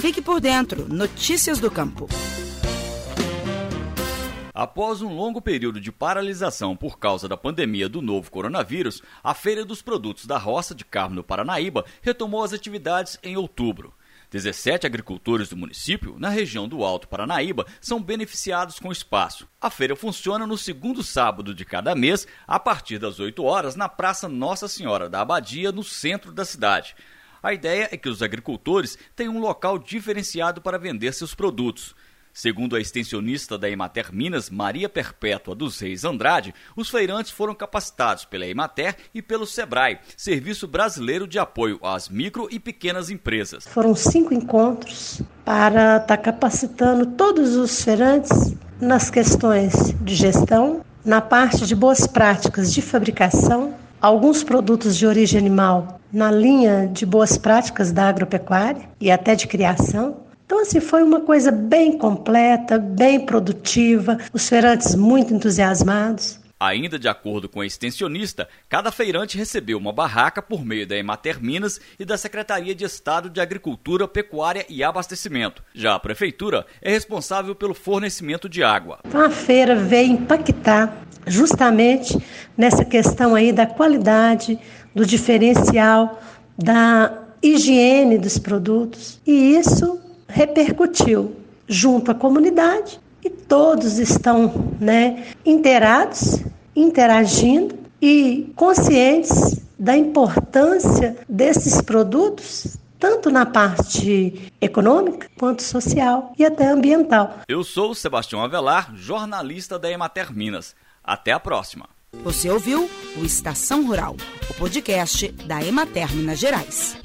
Fique por dentro. Notícias do Campo. Após um longo período de paralisação por causa da pandemia do novo coronavírus, a Feira dos Produtos da Roça de Carmo no Paranaíba retomou as atividades em outubro. 17 agricultores do município, na região do Alto Paranaíba, são beneficiados com espaço. A feira funciona no segundo sábado de cada mês, a partir das 8 horas, na Praça Nossa Senhora da Abadia, no centro da cidade. A ideia é que os agricultores tenham um local diferenciado para vender seus produtos. Segundo a extensionista da Emater Minas, Maria Perpétua dos Reis Andrade, os feirantes foram capacitados pela Emater e pelo SEBRAE, Serviço Brasileiro de Apoio às Micro e Pequenas Empresas. Foram cinco encontros para estar tá capacitando todos os feirantes nas questões de gestão, na parte de boas práticas de fabricação, alguns produtos de origem animal na linha de boas práticas da agropecuária e até de criação então, assim, foi uma coisa bem completa, bem produtiva, os feirantes muito entusiasmados. Ainda de acordo com a extensionista, cada feirante recebeu uma barraca por meio da Emater Minas e da Secretaria de Estado de Agricultura, Pecuária e Abastecimento. Já a Prefeitura é responsável pelo fornecimento de água. Então a feira veio impactar justamente nessa questão aí da qualidade, do diferencial, da higiene dos produtos. E isso repercutiu junto à comunidade todos estão né, inteirados, interagindo e conscientes da importância desses produtos tanto na parte econômica quanto social e até ambiental. Eu sou Sebastião Avelar, jornalista da Emater Minas. Até a próxima. Você ouviu o Estação Rural, o podcast da Emater Minas Gerais.